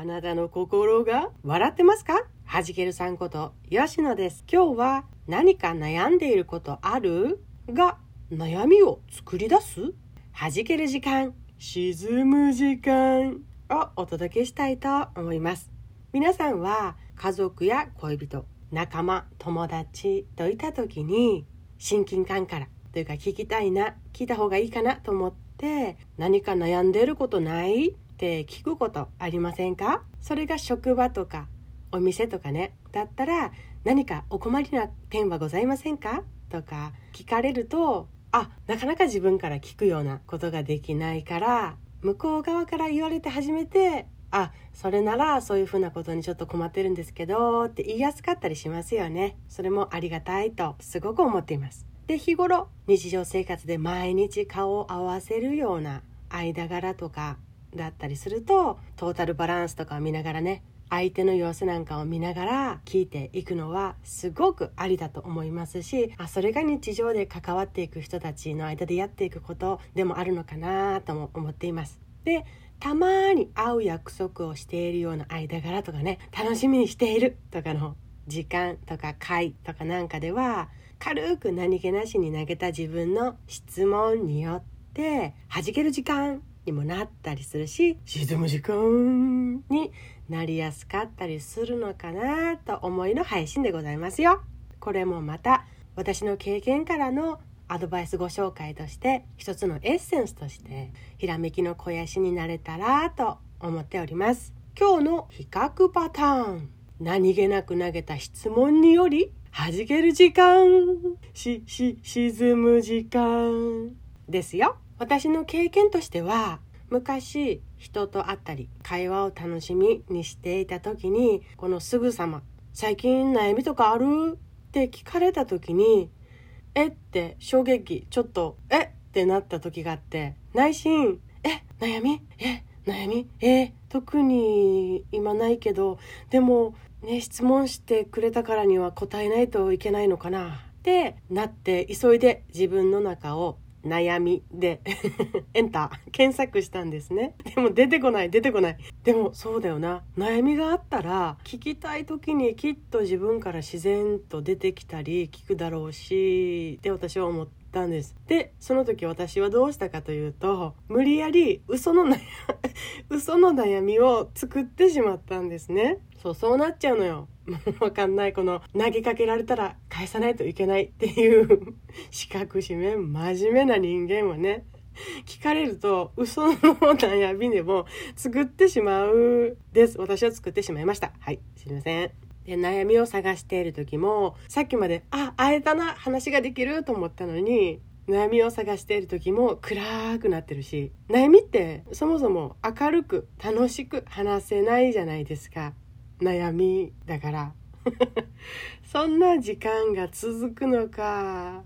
あなたの心が笑ってますか？はじけるさんこと吉野です。今日は何か悩んでいることある？が悩みを作り出す？はじける時間、沈む時間をお届けしたいと思います。皆さんは家族や恋人、仲間、友達といた時に親近感からというか聞きたいな、聞いた方がいいかなと思って何か悩んでいることない？って聞くことありませんか？それが職場とかお店とかねだったら何かお困りな点はございませんか？とか聞かれるとあなかなか自分から聞くようなことができないから向こう側から言われて初めてあそれならそういうふうなことにちょっと困ってるんですけどって言いやすかったりしますよね。それもありがたいとすごく思っています。で日頃日常生活で毎日顔を合わせるような間柄とかだったりするとトータルバランスとかを見ながらね相手の様子なんかを見ながら聞いていくのはすごくありだと思いますしあそれが日常で関わっていく人たちの間でやっていくことでもあるのかなとも思っています。でたまに会う約束をしているような間柄とかね楽しみにしているとかの時間とか会とかなんかでは軽く何気なしに投げた自分の質問によって弾ける時間にもなったりするし沈む時間になりやすかったりするのかなと思いの配信でございますよ。これもまた私の経験からのアドバイスご紹介として一つのエッセンスとしてひらめきの肥やしになれたらと思っております。今日の比較パターン何気なく投げた質問により弾ける時間し、し、沈む時間ですよ。私の経験としては昔人と会ったり会話を楽しみにしていた時にこのすぐさま「最近悩みとかある?」って聞かれた時に「え？っ?」て衝撃ちょっと「え？っ?」ってなった時があって内心「え悩みえ悩みえ？特に今ないけどでもね質問してくれたからには答えないといけないのかな」ってなって急いで自分の中を悩みで エンター検索したんですね。でも出てこない出てこない。でもそうだよな。悩みがあったら聞きたい時にきっと自分から自然と出てきたり聞くだろうしって私は思ったんです。でその時私はどうしたかというと無理やり嘘の悩 嘘の悩みを作ってしまったんですね。そうそうなっちゃうのよ。わかんない。この投げかけられたら返さないといけない っていう四角四面真面目な人間はね。聞かれると嘘の悩みでも作ってしまうです。私は作ってしまいました。はいすいません。で悩みを探している時もさっきまであ会えたな話ができると思ったのに悩みを探している時も暗くなってるし悩みってそもそも明るく楽しく話せないじゃないですか。悩みだから。そんな時間が続くのか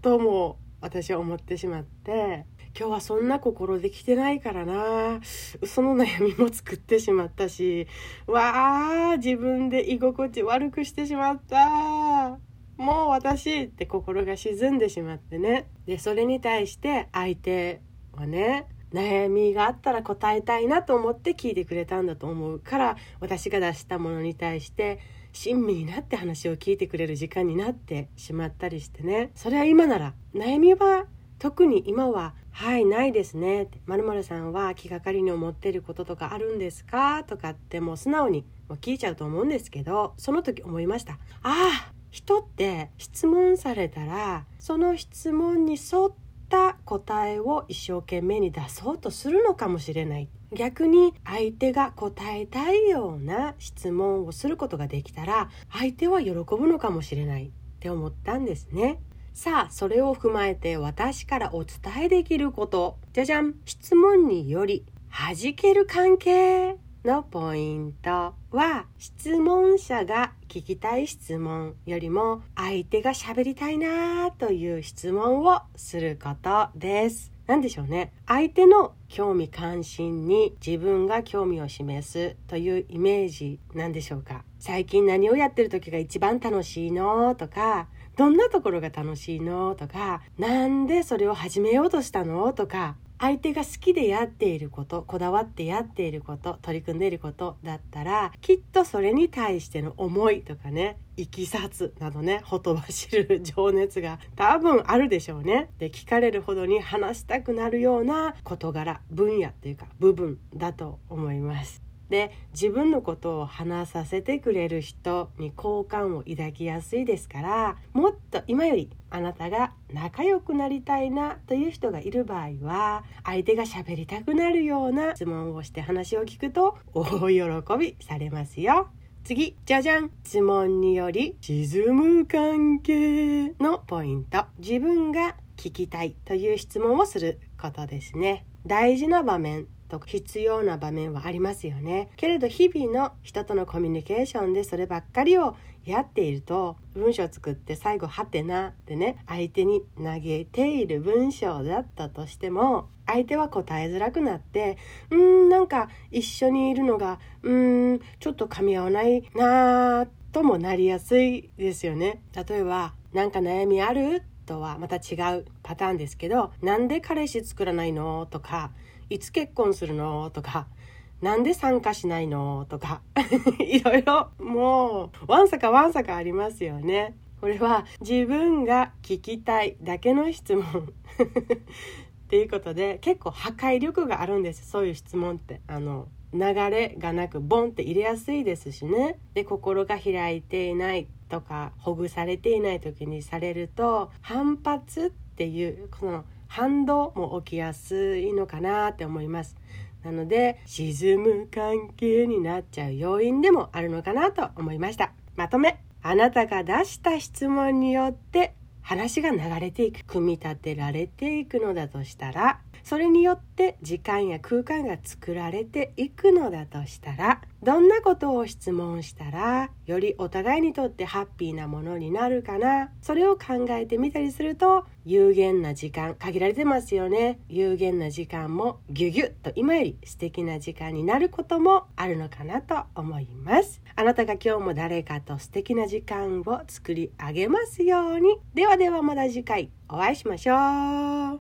とも私は思ってしまって今日はそんな心できてないからな。その悩みも作ってしまったしわあ自分で居心地悪くしてしまった。もう私って心が沈んでしまってね。でそれに対して相手はね悩みがあったら答えたいなと思って聞いてくれたんだと思うから私が出したものに対して親身になって話を聞いてくれる時間になってしまったりしてねそれは今なら悩みは特に今は「はいないですね」って「まるさんは気がかりに思ってることとかあるんですか?」とかってもう素直に聞いちゃうと思うんですけどその時思いましたああ人って質問されたらその質問に沿ってった答えを一生懸命に出そうとするのかもしれない。逆に相手が答えたいような質問をすることができたら相手は喜ぶのかもしれない。って思ったんですね。さあそれを踏まえて私からお伝えできること。じゃじゃん。質問により弾ける関係。のポイントは質問者が聞きたい質問よりも相手が喋りたいなという質問をすることです。何でしょうね相手の興味関心に自分が興味を示すというイメージなんでしょうか最近何をやってる時が一番楽しいのとかどんなところが楽しいの？とかなんでそれを始めようとしたの？とか相手が好きでやっていることこだわってやっていること取り組んでいることだったらきっとそれに対しての思いとかねいきさつなどねほとばしる情熱が多分あるでしょうね。で聞かれるほどに話したくなるような事柄分野というか部分だと思います。で自分のことを話させてくれる人に好感を抱きやすいですからもっと今よりあなたが仲良くなりたいなという人がいる場合は相手が喋りたくなるような質問をして話を聞くと大喜びされますよ。次じゃじゃん。質問により沈む関係のポイント。自分が聞きたいという質問をすることですね。大事な場面。と必要な場面はありますよねけれど日々の人とのコミュニケーションでそればっかりをやっていると文章を作って最後「はてな」ってね相手に投げている文章だったとしても相手は答えづらくなってうーんなんか一緒にいるのがうーんちょっと噛み合わないなともなりやすいですよね例えば「なんか悩みある?」とはまた違うパターンですけど「なんで彼氏作らないの?」とかいつ結婚するの？とか、なんで参加しないの？とか、いろいろもう、わんさかわんさかありますよね。これは自分が聞きたいだけの質問。っていうことで結構破壊力があるんですそういう質問って。あの流れがなくボンって入れやすいですしね。で心が開いていないとかほぐされていない時にされると反発っていうこの反動も起きやすいのかなって思います。なので沈む関係になっちゃう要因でもあるのかなと思いました。まとめ。あなたが出した質問によって話が流れていく組み立てられていくのだとしたらそれによって時間や空間が作られていくのだとしたらどんなことを質問したらよりお互いにとってハッピーなものになるかな？それを考えてみたりすると有限な時間限られてますよね。有限な時間もギュギュッと今より素敵な時間になることもあるのかなと思います。あなたが今日も誰かと素敵な時間を作り上げますように。ではではまた次回お会いしましょう。